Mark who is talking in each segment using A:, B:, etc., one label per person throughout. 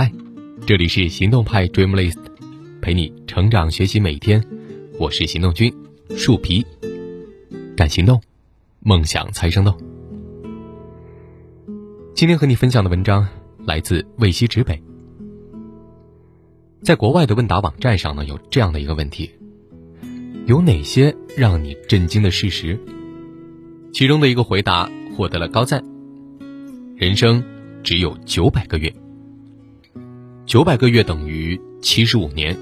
A: 嗨，这里是行动派 Dreamlist，陪你成长学习每一天。我是行动君树皮，敢行动，梦想才生动。今天和你分享的文章来自魏西直北。在国外的问答网站上呢，有这样的一个问题：有哪些让你震惊的事实？其中的一个回答获得了高赞。人生只有九百个月，九百个月等于七十五年。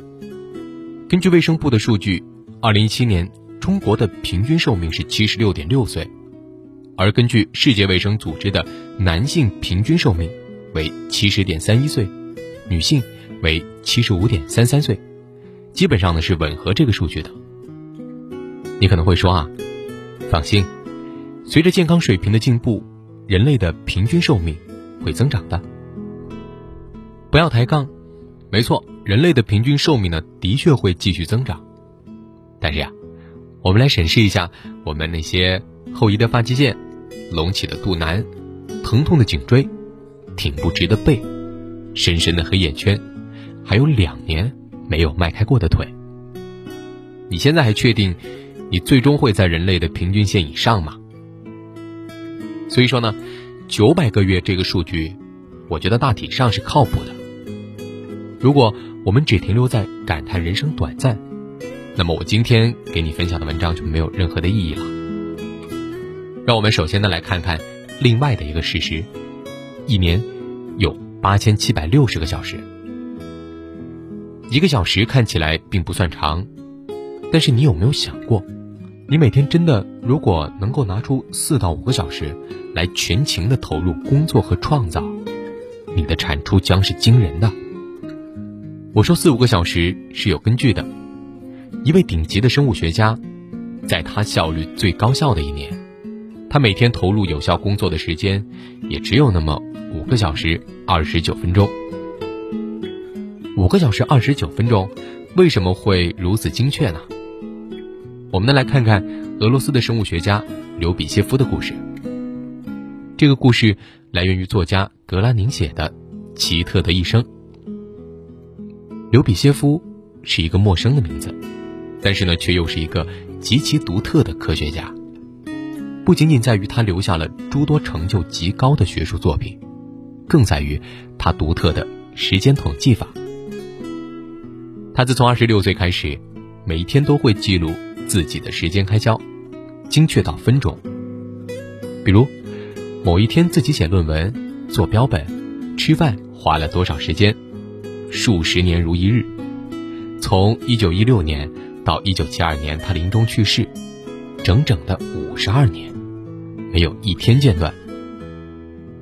A: 根据卫生部的数据，二零一七年中国的平均寿命是七十六点六岁，而根据世界卫生组织的男性平均寿命为七十点三一岁，女性为七十五点三三岁，基本上呢是吻合这个数据的。你可能会说啊，放心，随着健康水平的进步。人类的平均寿命会增长的，不要抬杠。没错，人类的平均寿命呢，的确会继续增长。但是呀，我们来审视一下我们那些后移的发际线、隆起的肚腩、疼痛的颈椎、挺不直的背、深深的黑眼圈，还有两年没有迈开过的腿。你现在还确定你最终会在人类的平均线以上吗？所以说呢，九百个月这个数据，我觉得大体上是靠谱的。如果我们只停留在感叹人生短暂，那么我今天给你分享的文章就没有任何的意义了。让我们首先呢来看看另外的一个事实：一年有八千七百六十个小时。一个小时看起来并不算长，但是你有没有想过？你每天真的如果能够拿出四到五个小时来全情的投入工作和创造，你的产出将是惊人的。我说四五个小时是有根据的。一位顶级的生物学家，在他效率最高效的一年，他每天投入有效工作的时间也只有那么五个小时二十九分钟。五个小时二十九分钟，为什么会如此精确呢？我们呢来看看俄罗斯的生物学家刘比歇夫的故事。这个故事来源于作家格拉宁写的《奇特的一生》。刘比歇夫是一个陌生的名字，但是呢，却又是一个极其独特的科学家。不仅仅在于他留下了诸多成就极高的学术作品，更在于他独特的时间统计法。他自从二十六岁开始，每一天都会记录。自己的时间开销，精确到分钟。比如，某一天自己写论文、做标本、吃饭花了多少时间，数十年如一日。从一九一六年到一九七二年他临终去世，整整的五十二年，没有一天间断。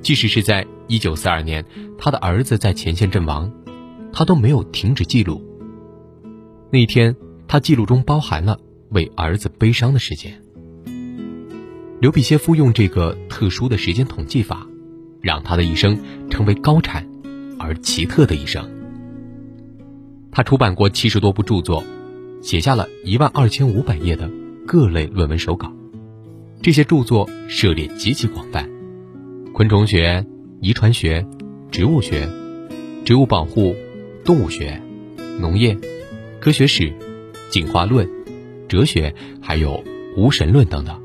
A: 即使是在一九四二年他的儿子在前线阵亡，他都没有停止记录。那一天，他记录中包含了。为儿子悲伤的时间，刘比歇夫用这个特殊的时间统计法，让他的一生成为高产而奇特的一生。他出版过七十多部著作，写下了一万二千五百页的各类论文手稿。这些著作涉猎极其广泛：昆虫学、遗传学、植物学、植物保护、动物学、农业、科学史、进化论。哲学，还有无神论等等。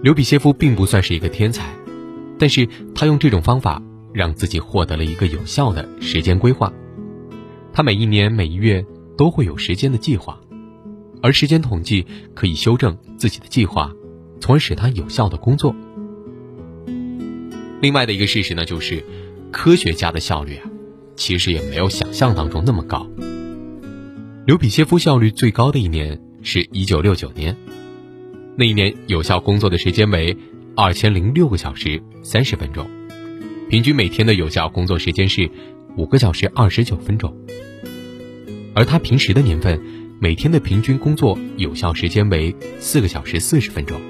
A: 刘比歇夫并不算是一个天才，但是他用这种方法让自己获得了一个有效的时间规划。他每一年、每一月都会有时间的计划，而时间统计可以修正自己的计划，从而使他有效的工作。另外的一个事实呢，就是科学家的效率啊，其实也没有想象当中那么高。刘比歇夫效率最高的一年是一九六九年，那一年有效工作的时间为二千零六个小时三十分钟，平均每天的有效工作时间是五个小时二十九分钟。而他平时的年份，每天的平均工作有效时间为四个小时四十分钟。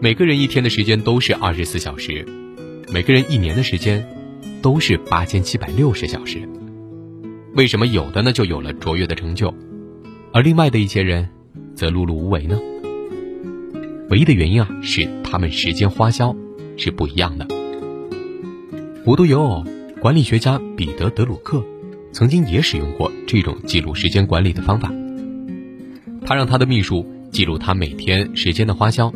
A: 每个人一天的时间都是二十四小时，每个人一年的时间都是八千七百六十小时。为什么有的呢就有了卓越的成就，而另外的一些人则碌碌无为呢？唯一的原因啊是他们时间花销是不一样的。无独有偶，管理学家彼得·德鲁克曾经也使用过这种记录时间管理的方法。他让他的秘书记录他每天时间的花销，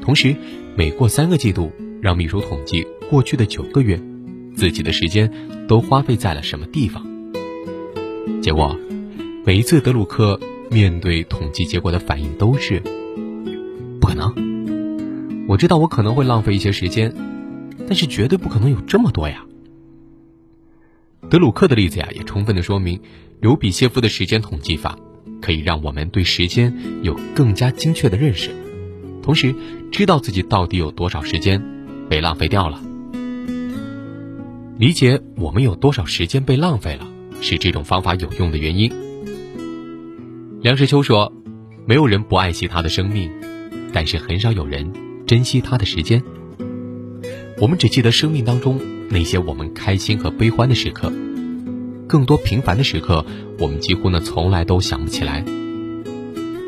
A: 同时每过三个季度，让秘书统计过去的九个月自己的时间都花费在了什么地方。结果，每一次德鲁克面对统计结果的反应都是：“不可能！我知道我可能会浪费一些时间，但是绝对不可能有这么多呀。”德鲁克的例子呀，也充分的说明刘比歇夫的时间统计法。可以让我们对时间有更加精确的认识，同时知道自己到底有多少时间被浪费掉了。理解我们有多少时间被浪费了，是这种方法有用的原因。梁实秋说：“没有人不爱惜他的生命，但是很少有人珍惜他的时间。我们只记得生命当中那些我们开心和悲欢的时刻。”更多平凡的时刻，我们几乎呢从来都想不起来。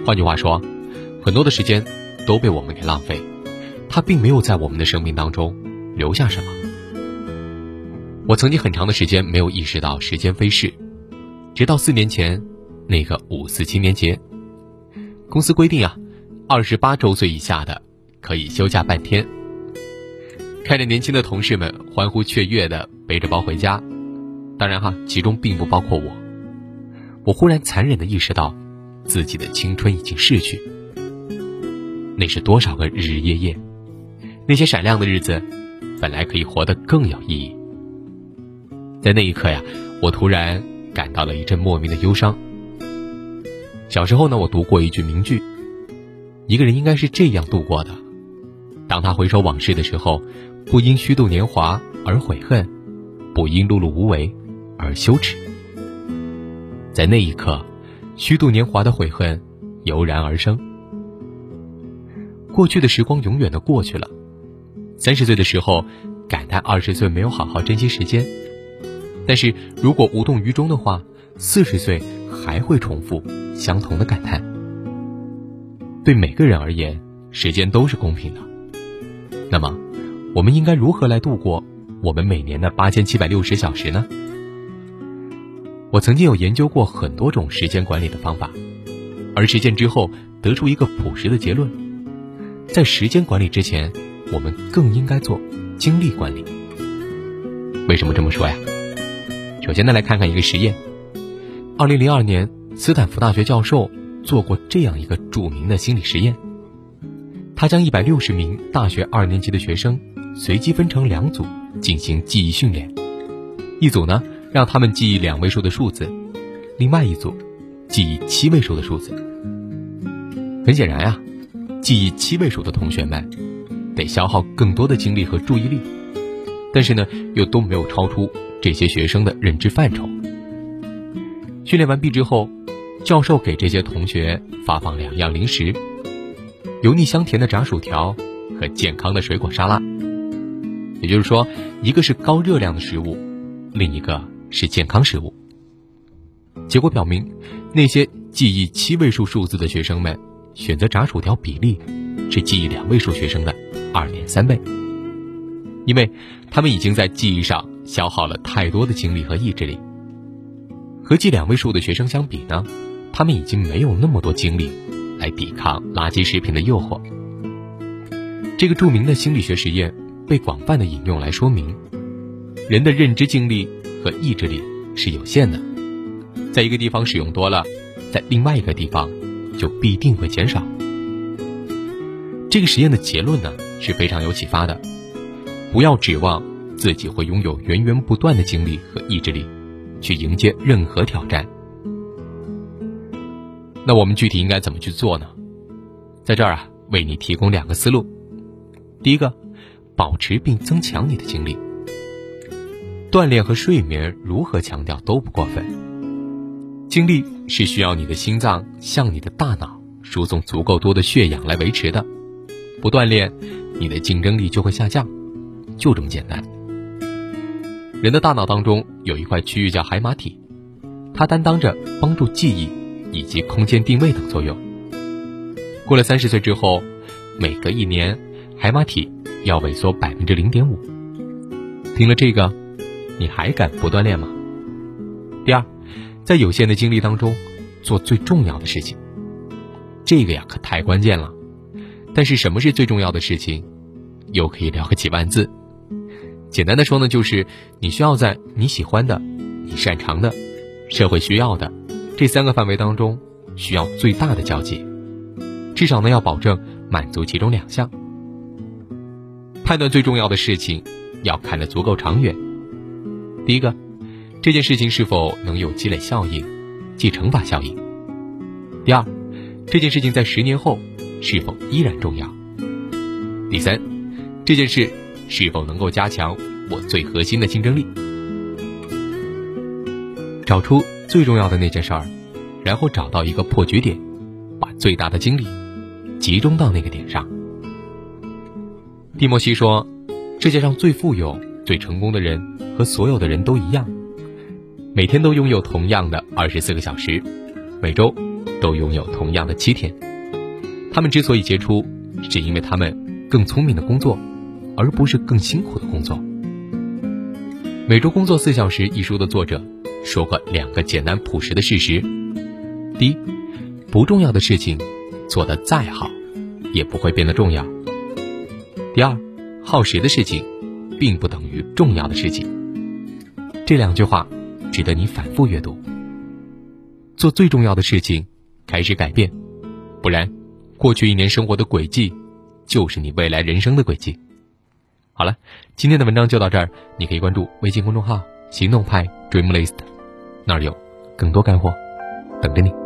A: 换句话说，很多的时间都被我们给浪费，它并没有在我们的生命当中留下什么。我曾经很长的时间没有意识到时间飞逝，直到四年前那个五四青年节，公司规定啊，二十八周岁以下的可以休假半天。看着年轻的同事们欢呼雀跃的背着包回家。当然哈，其中并不包括我。我忽然残忍的意识到，自己的青春已经逝去。那是多少个日日夜夜，那些闪亮的日子，本来可以活得更有意义。在那一刻呀，我突然感到了一阵莫名的忧伤。小时候呢，我读过一句名句：一个人应该是这样度过的。当他回首往事的时候，不因虚度年华而悔恨，不因碌碌无为。而羞耻，在那一刻，虚度年华的悔恨油然而生。过去的时光永远的过去了，三十岁的时候感叹二十岁没有好好珍惜时间，但是如果无动于衷的话，四十岁还会重复相同的感叹。对每个人而言，时间都是公平的。那么，我们应该如何来度过我们每年的八千七百六十小时呢？我曾经有研究过很多种时间管理的方法，而实践之后得出一个朴实的结论：在时间管理之前，我们更应该做精力管理。为什么这么说呀？首先呢，来看看一个实验。二零零二年，斯坦福大学教授做过这样一个著名的心理实验。他将一百六十名大学二年级的学生随机分成两组进行记忆训练，一组呢。让他们记忆两位数的数字，另外一组记忆七位数的数字。很显然呀，记忆七位数的同学们得消耗更多的精力和注意力，但是呢，又都没有超出这些学生的认知范畴。训练完毕之后，教授给这些同学发放两样零食：油腻香甜的炸薯条和健康的水果沙拉。也就是说，一个是高热量的食物，另一个。是健康食物。结果表明，那些记忆七位数数字的学生们，选择炸薯条比例是记忆两位数学生的二点三倍，因为他们已经在记忆上消耗了太多的精力和意志力。和记两位数的学生相比呢，他们已经没有那么多精力来抵抗垃圾食品的诱惑。这个著名的心理学实验被广泛的引用来说明，人的认知精力。和意志力是有限的，在一个地方使用多了，在另外一个地方就必定会减少。这个实验的结论呢是非常有启发的，不要指望自己会拥有源源不断的精力和意志力，去迎接任何挑战。那我们具体应该怎么去做呢？在这儿啊，为你提供两个思路。第一个，保持并增强你的精力。锻炼和睡眠如何强调都不过分。精力是需要你的心脏向你的大脑输送足够多的血氧来维持的，不锻炼，你的竞争力就会下降，就这么简单。人的大脑当中有一块区域叫海马体，它担当着帮助记忆以及空间定位等作用。过了三十岁之后，每隔一年，海马体要萎缩百分之零点五。听了这个。你还敢不锻炼吗？第二，在有限的精力当中，做最重要的事情。这个呀，可太关键了。但是什么是最重要的事情？又可以聊个几万字。简单的说呢，就是你需要在你喜欢的、你擅长的、社会需要的这三个范围当中，需要最大的交集。至少呢，要保证满足其中两项。判断最重要的事情，要看得足够长远。第一个，这件事情是否能有积累效应，即乘法效应。第二，这件事情在十年后是否依然重要？第三，这件事是否能够加强我最核心的竞争力？找出最重要的那件事儿，然后找到一个破局点，把最大的精力集中到那个点上。蒂莫西说：“世界上最富有、最成功的人和所有的人都一样，每天都拥有同样的二十四个小时，每周都拥有同样的七天。他们之所以杰出，是因为他们更聪明的工作，而不是更辛苦的工作。《每周工作四小时》一书的作者说过两个简单朴实的事实：第一，不重要的事情做得再好，也不会变得重要。”第二，耗时的事情，并不等于重要的事情。这两句话值得你反复阅读。做最重要的事情，开始改变，不然，过去一年生活的轨迹，就是你未来人生的轨迹。好了，今天的文章就到这儿，你可以关注微信公众号“行动派 Dreamlist”，那儿有更多干货等着你。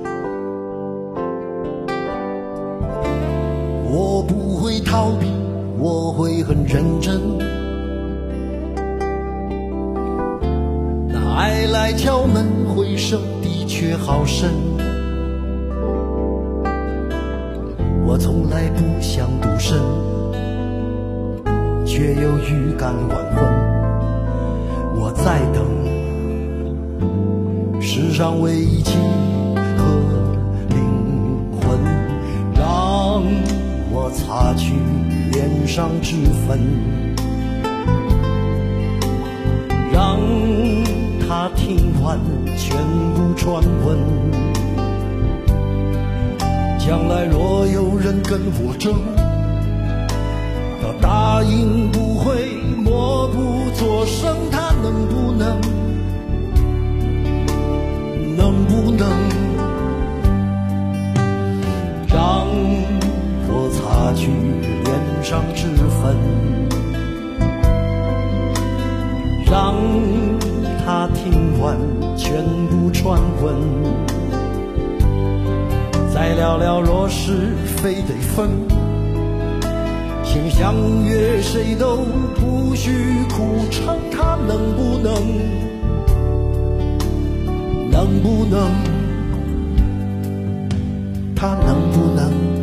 B: 逃避，我会很认真。那爱来敲门，回声的确好深。我从来不想独身，却又预感晚婚。我在等世上唯一我擦去脸上脂粉，让他听完全部传闻。将来若有人跟我争，他答应不会默不作声，他能不能？能不能让？擦去脸上脂粉，让他听完全部传闻，再聊聊若是非得分，先相约谁都不许苦撑，他能不能？能不能？他能不能？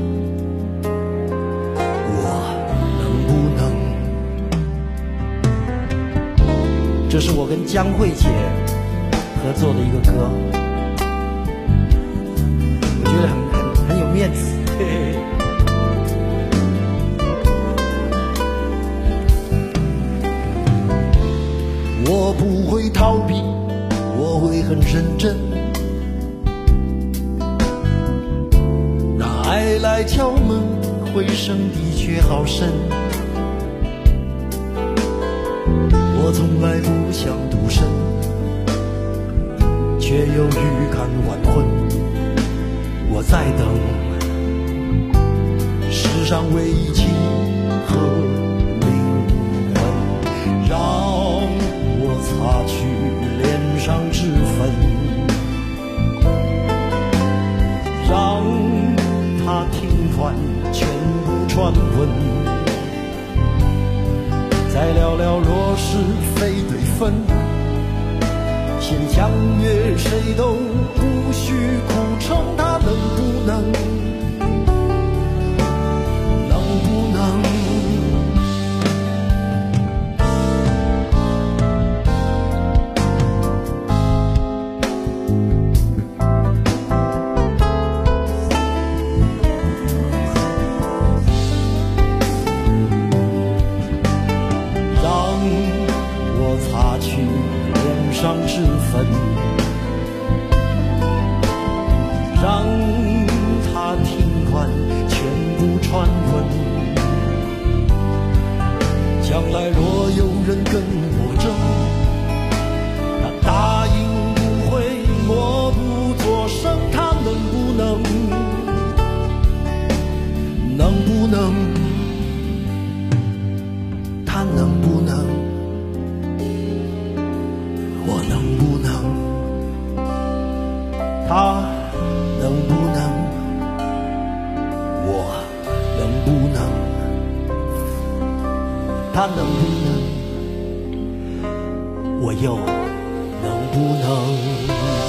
B: 这是我跟江慧姐合作的一个歌，我觉得很很很有面子。我不会逃避，我会很认真。那爱来敲门，回声的确好深。我从来不想独身，却又预感晚婚。我在等世上唯一情和灵魂，让我擦去脸上脂粉，让他听完全部。传闻，再聊聊若是非对分，先相约谁都不许苦撑，他能不能我能不能？他能不能？我能不能？他能不能我又能不能？